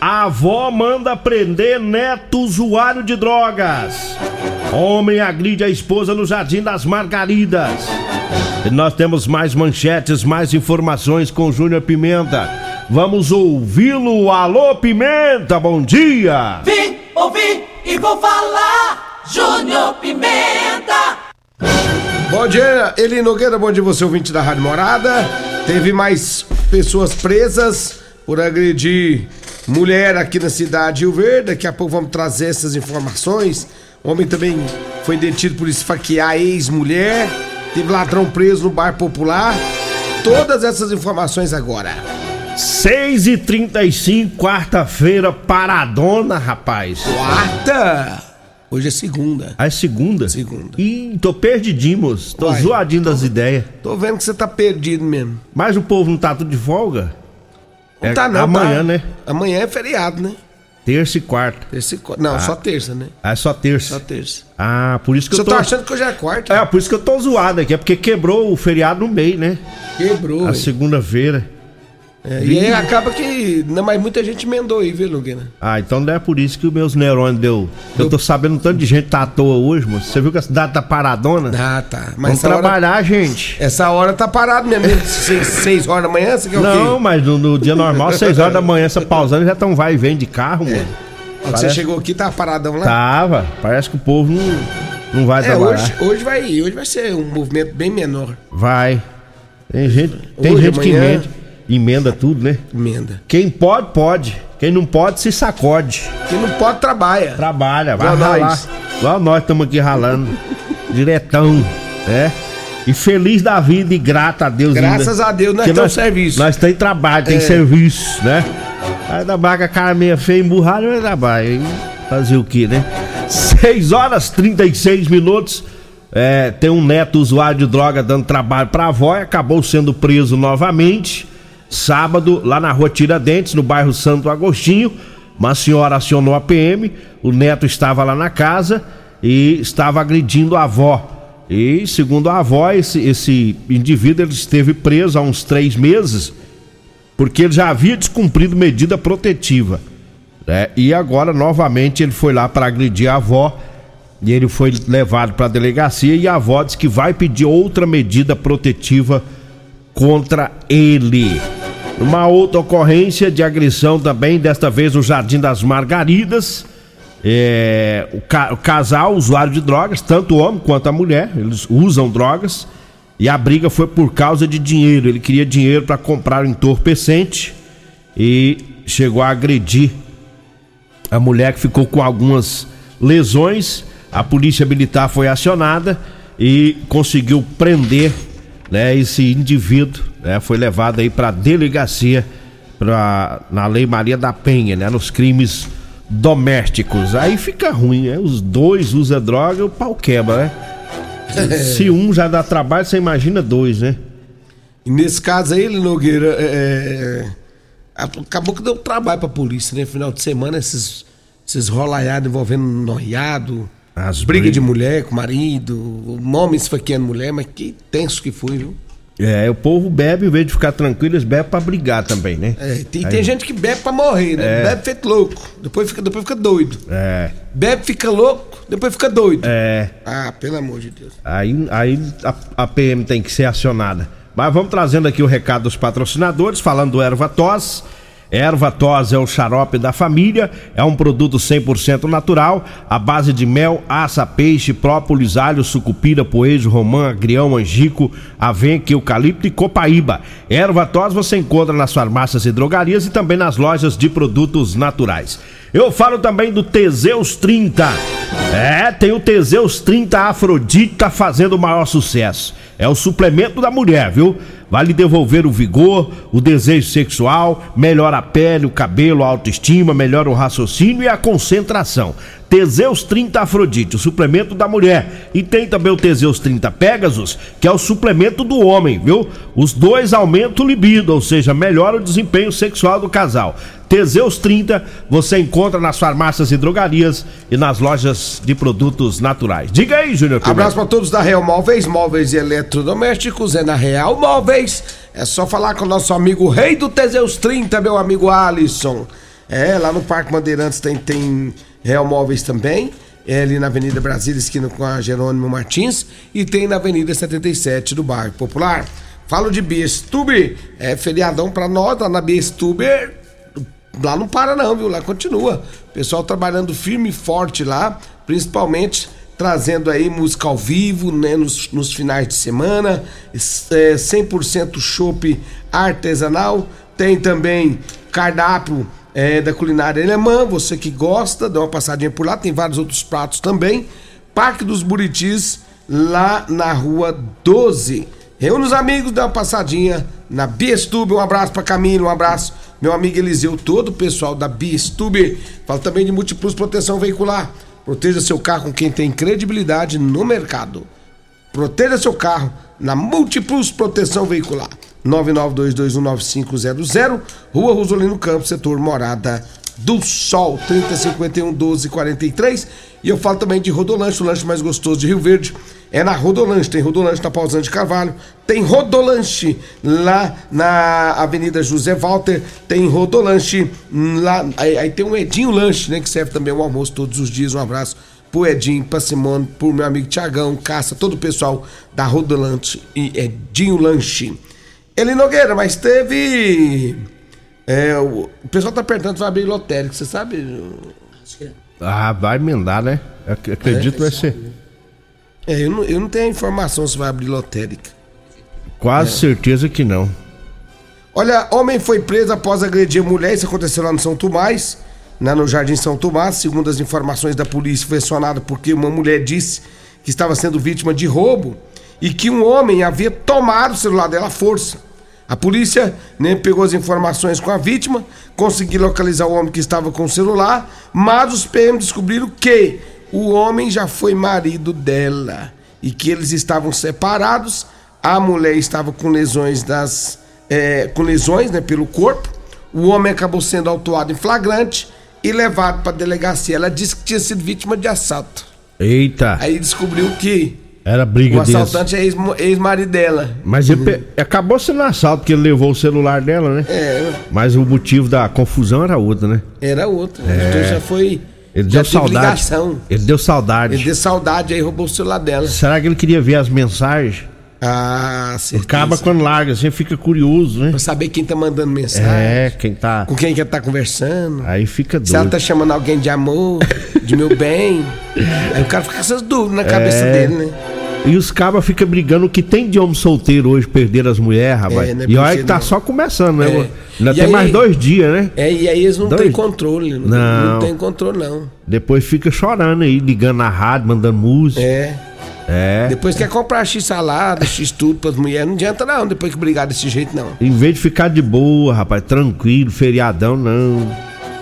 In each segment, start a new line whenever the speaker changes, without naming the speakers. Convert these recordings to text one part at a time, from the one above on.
A avó manda prender neto usuário de drogas. Homem agride a esposa no Jardim das Margaridas. E nós temos mais manchetes, mais informações com Júnior Pimenta. Vamos ouvi-lo. Alô, Pimenta, bom dia.
Vim, ouvi e vou falar. Júnior Pimenta.
Bom dia, Eli Nogueira, bom dia você, ouvinte da Rádio Morada. Teve mais pessoas presas por agredir mulher aqui na cidade de Rio Verde. Daqui a pouco vamos trazer essas informações. O homem também foi detido por esfaquear a ex-mulher. Teve ladrão preso no bar popular. Todas essas informações agora.
6 e 35 quarta-feira, paradona, rapaz.
Quarta! Hoje é segunda.
Ah, é segunda?
Segunda.
Ih, tô perdidinho, moço. Tô
Uai,
zoadinho das ideias.
Tô vendo que você tá perdido mesmo.
Mas o povo não tá tudo de folga?
Não
É
tá não,
amanhã,
tá?
né?
Amanhã é feriado, né?
Terça e quarta.
Terça e quarta. Não, só terça, né?
Ah, é só terça.
Só terça.
Ah, por isso que
Você
eu tô...
tá achando que hoje é quarta?
É, por isso que eu tô zoado aqui. É porque quebrou o feriado no meio, né?
Quebrou.
A segunda-feira.
É, e aí acaba que. Não, mas muita gente emendou aí, viu, Nogueira?
Ah, então não é por isso que os meus neurônios deu. Eu tô sabendo um tanto de gente tá à toa hoje, moço. Você viu que a cidade tá paradona?
Ah, tá. Mas
Vamos
essa hora,
trabalhar, gente.
essa hora tá parado mesmo. seis, seis horas da manhã, você quer o
Não,
quê?
mas no, no dia normal, 6 horas da manhã, essa pausando já tão vai e vem de carro, mano.
Quando você
parece-
chegou aqui, tava paradão lá?
Tava. Parece que o povo não, não vai
É,
trabalhar.
hoje, hoje, vai, hoje vai ser um movimento bem menor.
Vai. Tem gente, tem
Hoje,
gente que
amanhã-
emenda, tudo, né?
Emenda.
Quem pode, pode. Quem não pode, se sacode.
Quem não pode, trabalha.
Trabalha, vai
Igual
ralar.
nós.
Igual nós estamos aqui ralando. Diretão, né? E feliz da vida e grato a Deus.
Graças a Deus, nós temos serviço.
Nós tem trabalho, tem
É.
serviço, né? Aí da barca, cara meia feia, emburrada, mas trabalho. Fazer o que, né? 6 horas 36 minutos. É, tem um neto usuário de droga dando trabalho pra avó e acabou sendo preso novamente. Sábado, lá na rua Tiradentes, no bairro Santo Agostinho. Uma senhora acionou a PM. O neto estava lá na casa e estava agredindo a avó. E, segundo a avó, esse, esse indivíduo ele esteve preso há uns três meses porque ele já havia descumprido medida protetiva. né? E agora, novamente, ele foi lá para agredir a avó e ele foi levado para a delegacia e a avó disse que vai pedir outra medida protetiva contra ele. Uma outra ocorrência de agressão também, desta vez no Jardim das Margaridas. É, o, ca- o casal, usuário de drogas, tanto o homem quanto a mulher, eles usam drogas. E a briga foi por causa de dinheiro. Ele queria dinheiro para comprar um entorpecente e chegou a agredir a mulher que ficou com algumas lesões. A polícia militar foi acionada e conseguiu prender né, esse indivíduo. Né, foi levado aí para delegacia pra, na Lei Maria da Penha, né, nos crimes domésticos. Aí fica ruim, né? Os dois usam droga, o pau quebra, né? Se um já dá trabalho, você imagina dois, né?
E nesse caso aí, Nogueira, é, é, acabou que deu trabalho pra polícia, né? Final de semana, esses, esses rolaiados envolvendo noiado,
As
briga de mulher com marido, homem esfaqueando mulher, mas que tenso que foi, viu?
É, o povo bebe, em vez de ficar tranquilo, eles bebem pra brigar também, né?
É, tem, tem gente que bebe pra morrer, né? Bebe feito louco. Depois fica, depois fica doido.
É,
Bebe, fica louco, depois fica doido.
é.
Ah, pelo amor de Deus.
Aí, aí a, a PM tem que ser acionada. Mas vamos trazendo aqui o recado dos patrocinadores, falando do Erva Tos. Erva Tos é o xarope da família, é um produto 100% natural, à base de mel, aça, peixe, própolis, alho, sucupira, poejo, romã, agrião, angico, avenca, eucalipto e copaíba. Erva Tos você encontra nas farmácias e drogarias e também nas lojas de produtos naturais. Eu falo também do Teseus 30. É, tem o Teseus 30 Afrodite tá fazendo o maior sucesso. É o suplemento da mulher, viu? Vai lhe devolver o vigor, o desejo sexual, melhora a pele, o cabelo, a autoestima, melhora o raciocínio e a concentração. Teseus 30 Afrodite, o suplemento da mulher. E tem também o Teseus 30 Pegasus, que é o suplemento do homem, viu? Os dois aumentam o libido, ou seja, melhora o desempenho sexual do casal. Teseus 30 você encontra nas farmácias e drogarias e nas lojas de produtos naturais. Diga aí, Júnior.
Abraço pra todos da Real Móveis, móveis e eletrodomésticos, é na Real Móveis. É só falar com o nosso amigo Rei do Teseus 30, meu amigo Alisson. É, lá no Parque Bandeirantes tem, tem Real Móveis também. É ali na Avenida Brasília, esquina com a Jerônimo Martins. E tem na Avenida 77 do Bairro Popular. Falo de Biestuber, é feriadão pra nós, lá na Biestuber. Lá não para não, viu? Lá continua. Pessoal trabalhando firme e forte lá, principalmente trazendo aí música ao vivo, né, nos, nos finais de semana, é, 100% chopp artesanal, tem também cardápio é, da culinária alemã, você que gosta, dá uma passadinha por lá, tem vários outros pratos também. Parque dos Buritis, lá na rua 12. Reúne os amigos, dá uma passadinha na Biestube. Um abraço pra Camilo, um abraço meu amigo Eliseu, todo o pessoal da Biestube. Fala também de Multiplus Proteção Veicular. Proteja seu carro com quem tem credibilidade no mercado. Proteja seu carro na Multiplus Proteção Veicular. 992219500, Rua Rosolino Campos, setor Morada do Sol, 3051 1243. E eu falo também de Rodolanche, o lanche mais gostoso de Rio Verde. É na Rodolanche, tem Rodolanche na Pausante de Carvalho, tem Rodolanche lá na Avenida José Walter, tem Rodolanche lá, aí, aí tem um Edinho Lanche, né, que serve também o almoço todos os dias. Um abraço pro Edinho, pra Simone, pro meu amigo Tiagão, Caça, todo o pessoal da Rodolanche e Edinho Lanche. Ele Nogueira, mas teve. É, o, o pessoal tá perguntando se vai abrir lotérica, você sabe?
Ah, vai emendar, né? Ac- Acredito que vai ser.
É, eu não, eu não tenho a informação se vai abrir lotérica.
Quase certeza que não.
Olha, homem foi preso após agredir mulher. Isso aconteceu lá no São Tomás, né, no Jardim São Tomás. Segundo as informações da polícia, foi acionado porque uma mulher disse que estava sendo vítima de roubo e que um homem havia tomado o celular dela à força. A polícia né, pegou as informações com a vítima, conseguiu localizar o homem que estava com o celular, mas os PM descobriram que o homem já foi marido dela e que eles estavam separados. A mulher estava com lesões das é, com lesões né, pelo corpo. O homem acabou sendo autuado em flagrante e levado para a delegacia. Ela disse que tinha sido vítima de assalto.
Eita,
Aí descobriu que
era
o
briga desse.
assaltante é ex- ex-marido dela.
Mas ele pe- acabou sendo assalto porque ele levou o celular dela, né?
É,
Mas o motivo da confusão era outro, né?
era outra. Então já foi.
Ele
já
deu
teve
saudade.
ligação.
Ele deu saudade.
Ele deu saudade aí roubou o celular dela.
Será que ele queria ver as mensagens?
Ah, certeza.
Acaba quando larga, assim fica curioso, né?
Pra saber quem tá mandando mensagem.
É, quem tá.
Com quem que tá conversando.
Aí fica
Se ela
doido.
tá chamando alguém de amor, de meu bem. Aí o cara fica com essas dúvidas na cabeça
É.
dele, né?
E os cabas ficam brigando o que tem de homem solteiro hoje perder as mulheres, rapaz.
É, né,
e olha que tá
não-
só começando, né?
É.
Ainda
E
tem
aí-
mais dois dias, né?
É, e aí eles não
Dois.
têm controle. Não,
Não.
não tem controle, não.
Depois fica chorando aí, ligando na rádio, mandando música.
É.
É.
Depois quer comprar X salada, X tudo pras mulheres. Não adianta, não, depois que brigar desse jeito, não.
Em vez de ficar de boa, rapaz, tranquilo, feriadão, não.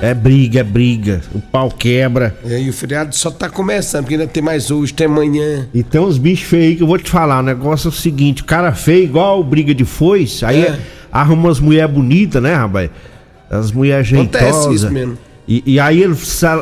É briga, é briga. O pau quebra.
É, e o feriado só tá começando, porque ainda tem mais hoje, tem amanhã.
E tem uns bichos feios aí que eu vou te falar. O negócio é o seguinte: o cara feio, igual briga de foice, aí
É.
arruma umas mulheres bonitas, né, rapaz? As mulheres
Acontece
jeitosas.
isso mesmo.
E, e aí ele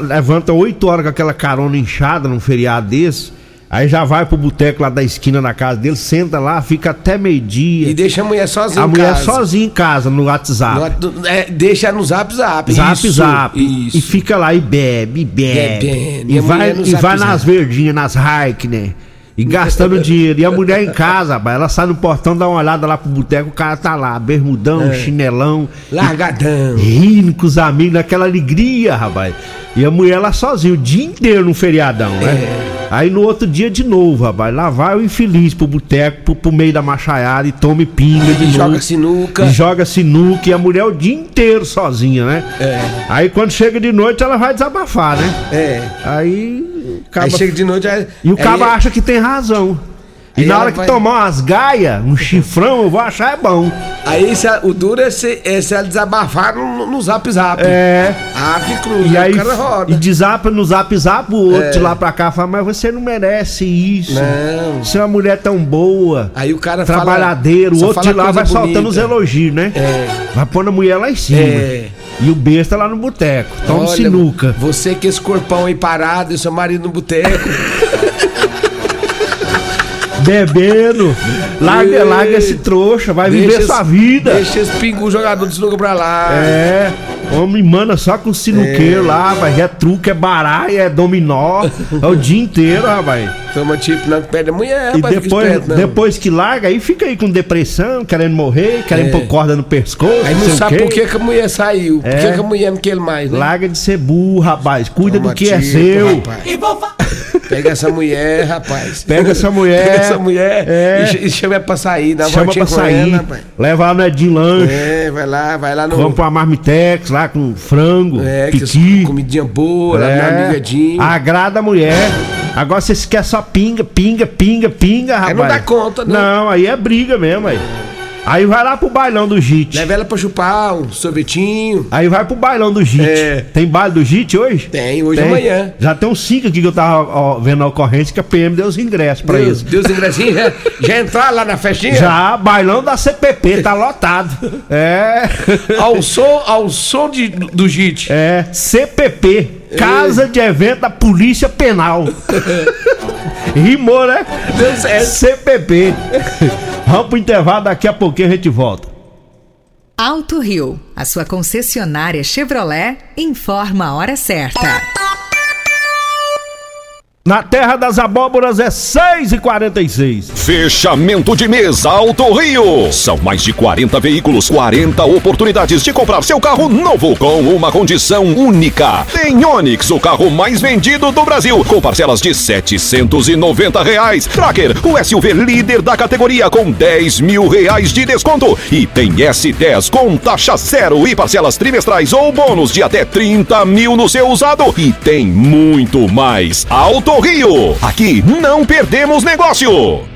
levanta 8 horas com aquela carona inchada num feriado desse. Aí já vai pro boteco lá da esquina da casa dele, senta lá, fica até meio-dia.
E deixa a mulher sozinha
A
em
mulher
casa.
sozinha em casa, no WhatsApp.
No- é, deixa no zap zap.
Zap,
isso,
zap.
Isso.
E fica lá e bebe, e bebe.
Bebendo.
E, vai, e vai
zap.
nas verdinhas, nas hike, né? E gastando dinheiro. E a mulher em casa, rapaz, ela sai no portão, dá uma olhada lá pro boteco, o cara tá lá, bermudão,
É.
chinelão.
Largadão.
Rindo com os amigos, naquela alegria, rapaz. E a mulher lá sozinha, o dia inteiro no feriadão, né?
É.
Aí no outro dia de novo, rapaz, lá vai o infeliz pro boteco, pro, pro meio da machaiada e tome pinga de
E
novo.
joga sinuca.
E joga sinuca e a mulher o dia inteiro sozinha, né?
É.
Aí quando chega de noite ela vai desabafar, né?
É.
Aí caba...
Aí chega de noite. Aí,
E o
aí-
cabo acha que tem razão. E
Aí
na hora que
vai-
tomar umas gaias, um chifrão, eu vou achar é bom.
Aí se a- o duro é se, é se ela desabafar no, no zap zap.
É.
Ave cruz.
E aí
o cara roda.
e desapa no zap zap, o outro
É.
de lá pra cá fala, mas você não merece isso.
Não.
Você é uma mulher tão boa.
Aí o cara fala-
Trabalhadeiro, o
só
outro
fala
de lá vai soltando os
bonita.
elogios, né?
É.
Vai pondo a mulher lá em cima.
É.
E o besta lá no boteco. Toma
Olha,
sinuca.
Você com esse corpão aí parado e seu marido no boteco.
Bebendo. Larga,
Ei.
larga esse trouxa, vai viver
Deixa
sua
esse-
vida.
Deixa esse pingu jogador de sinuca pra lá.
É, homem manda só com sinuqueiro lá, vai. É truque, é baralho, é dominó. É o dia inteiro, rapaz.
Toma tipo, não perde a mulher,
E
rapaz, fica
depois,
esperto, não.
depois que larga, aí fica aí com depressão, querendo morrer, querendo
É.
pôr corda no pescoço.
Aí não
sei o
sabe por que, que a mulher saiu. Por
É.
que, que a mulher não quer mais, né?
Larga de ser burro, rapaz. Cuida
Toma
do que é
tipo,
seu.
rapaz.
E vou falar.
Pega essa mulher, rapaz.
Pega essa mulher.
Pega essa mulher
É.
e ch- e, chama pra sair, dá uma
Chama pra sair.
ela,
leva ela no Edinho Lanche.
É, vai lá, vai lá no.
Vamos pra Marmitex lá com frango,
É,
piqui.
comidinha boa, lá
É,
no amigo Edinho.
agrada a mulher. Agora vocês querem só pinga, pinga, pinga, pinga, rapaz.
Aí não dá conta, não.
Não, aí é briga mesmo, aí. Aí vai lá pro bailão do JIT.
Leva ela pra chupar um sorvetinho.
Aí vai pro bailão do JIT.
É.
Tem baile do JIT hoje?
Tem, hoje e amanhã.
Já tem uns cinco aqui que eu tava ó, vendo a ocorrência que a PM deu os ingressos pra
Deus,
isso.
Deus ingressinho, já, já entraram lá na festinha?
Já, bailão da CPP, tá lotado. É.
Ao som, ao som de, do JIT.
É, CPP, Casa de Evento da Polícia Penal. Rimou, né?
Deu certo.
CPP. Vamos pro intervalo, daqui a pouquinho a gente volta.
Alto Rio, a sua concessionária Chevrolet, informa a hora certa.
Na Terra das Abóboras é 6h46.
Fechamento de mês Alto Rio. São mais de 40 veículos, 40 oportunidades de comprar seu carro novo com uma condição única. Tem Onix, o carro mais vendido do Brasil, com parcelas de 790 reais. Tracker, o SUV líder da categoria com 10 mil reais de desconto. E tem S10 com taxa zero e parcelas trimestrais ou bônus de até 30 mil no seu usado. E tem muito mais. Alto Rio. Aqui não perdemos negócio.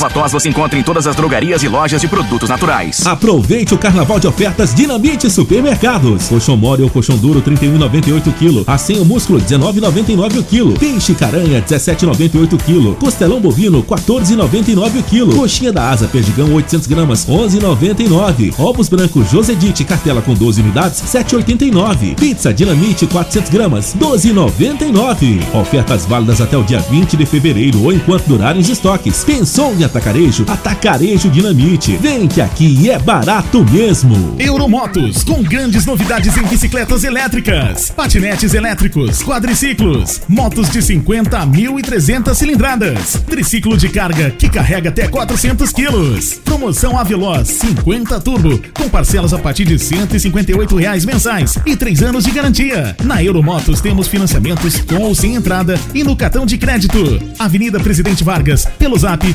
tos você encontra em todas as drogarias e lojas de produtos naturais.
Aproveite o carnaval de ofertas Dinamite Supermercados. Colchão mole ou colchão duro 31,98 kg. Assim o músculo 19,99 o quilo. Peixe caranha 17,98 kg. Costelão bovino 14,99 o quilo. Coxinha da asa perdigão 800 gramas 11,99. Ovos brancos Josedite cartela com 12 unidades 7,89. Pizza Dinamite 400 gramas 12,99. Ofertas válidas até o dia 20 de fevereiro ou enquanto durarem os estoques. Pensou em atacarejo? Atacarejo Dinamite. Vem que aqui é barato mesmo.
Euromotos, com grandes novidades em bicicletas elétricas, patinetes elétricos, quadriciclos, motos de 50 a 1.300 cilindradas, triciclo de carga que carrega até 400 quilos. Promoção Aveloz 50 Turbo, com parcelas a partir de 158 reais mensais e 3 anos de garantia. Na Euromotos temos financiamentos com ou sem entrada e no cartão de crédito. Avenida Presidente Vargas, pelo zap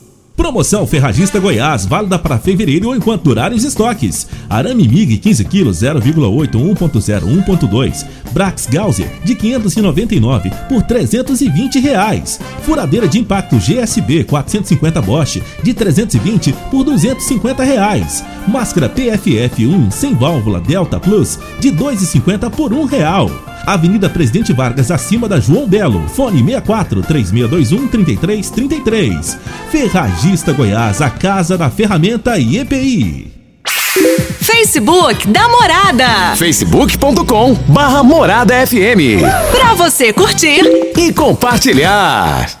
Promoção Ferragista Goiás, válida para fevereiro ou enquanto durarem os estoques. Arame MIG 15 kg 0,8 1.0 1.2. Brax Gauser de 599 por 320 reais. Furadeira de impacto GSB 450 Bosch de 320 por 250 reais. Máscara PFF 1 sem válvula Delta Plus de 2,50 por um real. Avenida Presidente Vargas, acima da João Belo. Fone 64 3621 3333. Ferragista Goiás, a casa da ferramenta e EPI.
Facebook da Morada.
facebook.com barra Morada FM.
Pra você curtir
e compartilhar.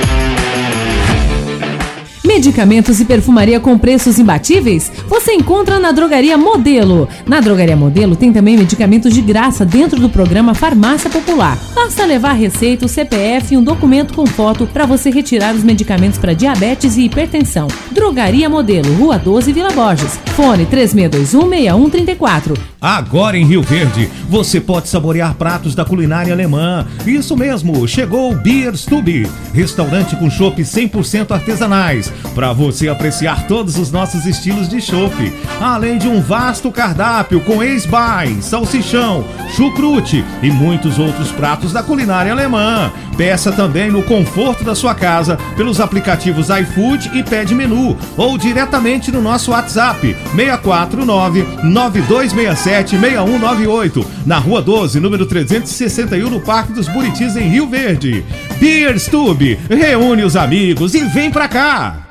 Medicamentos e perfumaria com preços imbatíveis? Você encontra na Drogaria Modelo. Na Drogaria Modelo tem também medicamentos de graça dentro do programa Farmácia Popular. Basta levar receita, o CPF e um documento com foto para você retirar os medicamentos para diabetes e hipertensão. Drogaria Modelo, Rua 12, Vila Borges. Fone 36216134.
Agora em Rio Verde, você pode saborear pratos da culinária alemã. Isso mesmo, chegou o Beer Stube, restaurante com chopp 100% artesanais, para você apreciar todos os nossos estilos de chopp, além de um vasto cardápio com ex-bai, salsichão, chucrute e muitos outros pratos da culinária alemã. Peça também no conforto da sua casa pelos aplicativos iFood e Pede Menu ou diretamente no nosso WhatsApp 649 9267 6198, na Rua 12, número 361, no Parque dos Buritis, em Rio Verde. Beer Stube, reúne os amigos e vem pra cá!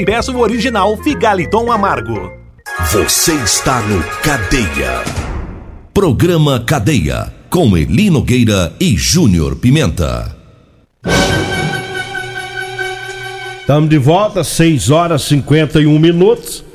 e peça o original Figaliton Amargo.
Você está no Cadeia. Programa Cadeia com Eli Nogueira e Júnior Pimenta.
Estamos de volta, 6 horas e 51 minutos.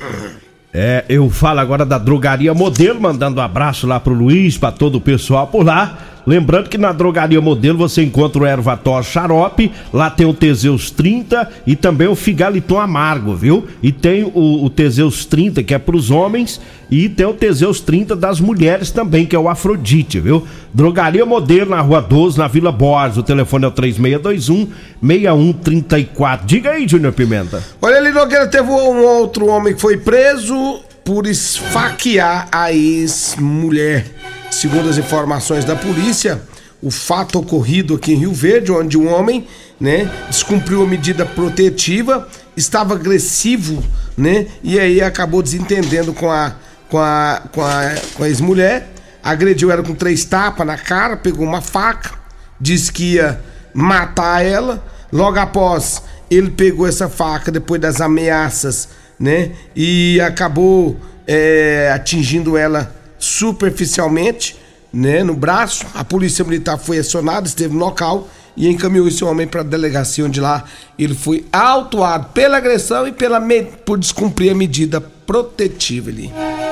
É, eu falo agora da drogaria modelo, mandando um abraço lá pro Luiz, para todo o pessoal por lá. Lembrando que na drogaria modelo você encontra o Ervator Xarope, lá tem o Teseus 30 e também o Figaliton Amargo, viu? E tem o, o Teseus 30 que é para os homens e tem o Teseus 30 das mulheres também, que é o Afrodite, viu? Drogaria Modelo na Rua 12, na Vila Borges. O telefone é o 3621 6134. Diga aí, Júnior Pimenta.
Olha ali, Nogueira, teve um outro homem que foi preso por esfaquear a ex-mulher. Segundo as informações da polícia, o fato ocorrido aqui em Rio Verde, onde um homem, né, descumpriu a medida protetiva, estava agressivo, né, e aí acabou desentendendo com a com a com a, com a ex-mulher, agrediu ela com três tapas na cara, pegou uma faca, disse que ia matar ela. Logo após, ele pegou essa faca depois das ameaças, né, e acabou é, atingindo ela superficialmente, né, no braço. A polícia militar foi acionada, esteve no local e encaminhou esse homem para a delegacia onde lá ele foi autuado pela agressão e pela por descumprir a medida protetiva ali.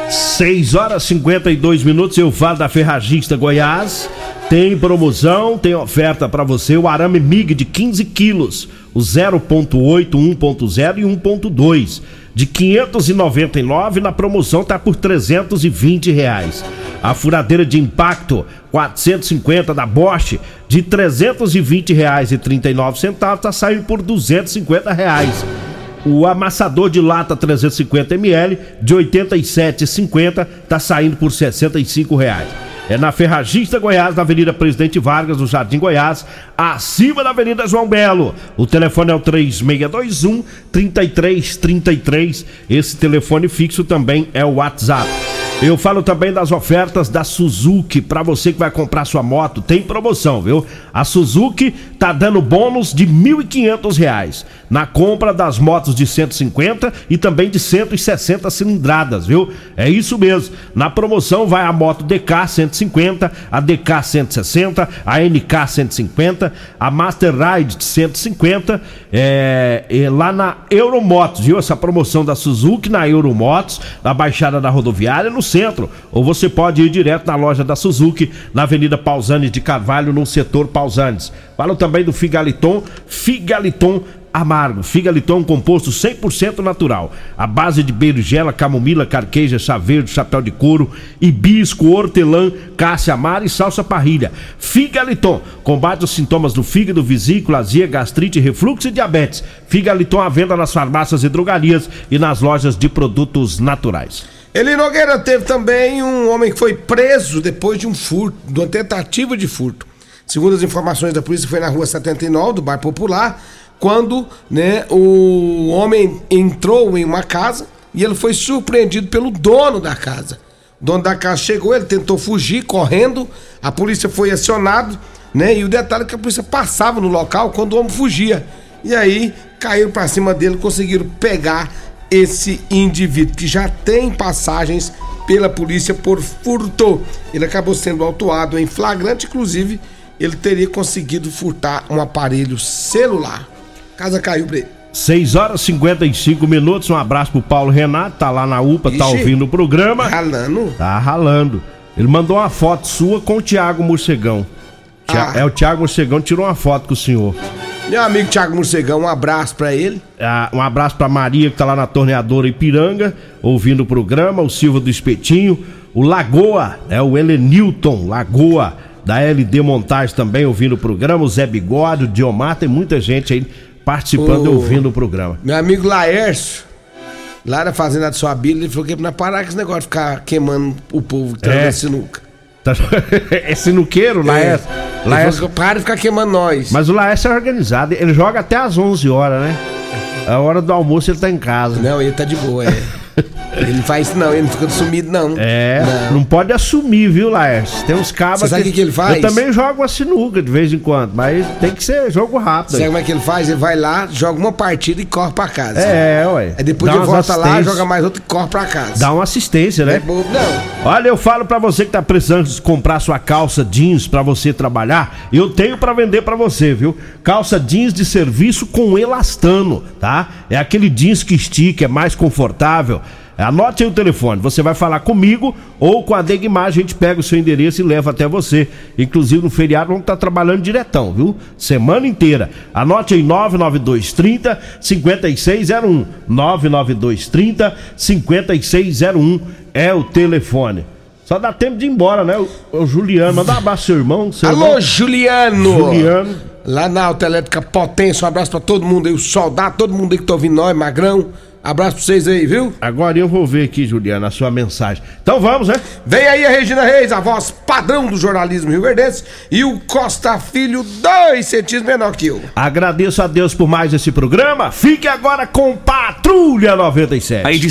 6 horas e 52 minutos, eu falo da Ferragista Goiás. Tem promoção, tem oferta para você. O arame MIG de 15 quilos, o 0.8, 1.0 e 1.2. De 599 na promoção tá por 320 reais. A furadeira de impacto 450 da Bosch de 320 reais e 39 centavos tá saindo por 250 reais. O amassador de lata 350 ml de 87,50 tá saindo por 65 reais. É na Ferragista Goiás, na Avenida Presidente Vargas, no Jardim Goiás, acima da Avenida João Belo. O telefone é o 3621 3333. Esse telefone fixo também é o WhatsApp. Eu falo também das ofertas da Suzuki para você que vai comprar sua moto. Tem promoção, viu? A Suzuki tá dando bônus de R$ 1.500 na compra das motos de 150 e também de 160 cilindradas, viu? É isso mesmo. Na promoção vai a moto DK 150, a DK 160, a NK 150, a Master Ride de 150, é, é, lá na Euromotos, viu? Essa promoção da Suzuki na Euromotos, na Baixada da Rodoviária, no centro. Ou você pode ir direto na loja da Suzuki, na Avenida Pausanes de Carvalho, no setor Pausanes. Falo também do Figaliton, Figaliton amargo. Figaliton composto 100% natural. A base de berinjela, camomila, carqueja, chá verde, chapéu de couro, hibisco, hortelã, cássia amara e salsa parrilha. Figaliton combate os sintomas do fígado, vesícula, azia, gastrite, refluxo e diabetes. Figaliton à venda nas farmácias e drogarias e nas lojas de produtos naturais.
Eli Nogueira teve também um homem que foi preso depois de um furto, de uma tentativa de furto. Segundo as informações da polícia, foi na rua 79 do Bar Popular, quando né, o homem entrou em uma casa e ele foi surpreendido pelo dono da casa. O dono da casa chegou, ele tentou fugir correndo, a polícia foi acionado, né? E o detalhe é que a polícia passava no local quando o homem fugia. E aí caíram para cima dele, conseguiram pegar esse indivíduo que já tem passagens pela polícia por furto. Ele acabou sendo autuado em flagrante, inclusive ele teria conseguido furtar um aparelho celular. Casa caiu pra ele.
6 horas e 55 minutos. Um abraço pro Paulo Renato, tá lá na UPA, tá
Ixi,
ouvindo o programa.
Ralando?
Tá ralando. Ele mandou uma foto sua com o Thiago Morcegão.
Ah.
É o Thiago Morcegão tirou uma foto com o senhor.
Meu amigo Thiago Morcegão, um abraço pra ele.
Ah, um abraço pra Maria, que tá lá na torneadora Ipiranga, ouvindo o programa, o Silva do Espetinho, o Lagoa, é o Helenilton Lagoa, da LD Montagem também, ouvindo o programa, o Zé Bigode, o Diomar, tem muita gente aí participando e ouvindo o programa.
Meu amigo Laércio, lá da fazenda de sua Bíblia, ele falou que é parar com esse negócio de ficar queimando o povo que
É.
é. sinuca.
Tá- é sinuqueiro, Laércio.
Ele
Laércio.
que para de ficar queimando nós.
Mas o Laércio é organizado, ele joga até às 11 horas, né? A hora do almoço ele tá em casa.
Não, ele tá de boa, é. ele não faz isso não, ele não fica sumido não.
É, não. pode assumir, viu, Laércio? Tem uns cabos.
Você sabe o que que ele faz?
Eu também jogo a sinuca de vez em quando, mas tem que ser jogo rápido.
Sabe
aí.
como é que ele faz? Ele vai lá, joga uma partida e corre pra casa.
É, ué.
Aí depois
Dá
ele volta lá, joga mais outro e corre pra casa.
Dá uma assistência, né?
É bobo, não.
Olha, eu falo pra você que tá precisando comprar sua calça jeans pra você trabalhar, eu tenho pra vender pra você, viu? Calça jeans de serviço com elastano, tá? É aquele jeans que estica, é mais confortável. Anote aí o telefone, você vai falar comigo ou com a Degmar, a gente pega o seu endereço e leva até você. Inclusive no feriado vamos estar trabalhando diretão, viu? Semana inteira. Anote aí 99230 5601. 99230 5601 é o telefone. Só dá tempo de ir embora, né? O, o Juliano, manda um abraço seu irmão. Seu
Alô,
irmão.
Juliano!
Juliano.
Lá na Autoelétrica Potência, um abraço pra todo mundo aí, o soldado, todo mundo aí que tá ouvindo nós, Magrão. Abraço pra vocês aí, viu?
Agora eu vou ver aqui, Juliano, a sua mensagem. Então vamos, né?
Vem aí a Regina Reis, a voz padrão do jornalismo rio-verdense, e o Costa Filho, dois centímetros menor que eu.
Agradeço a Deus por mais esse programa. Fique agora com Patrulha 97.
A edição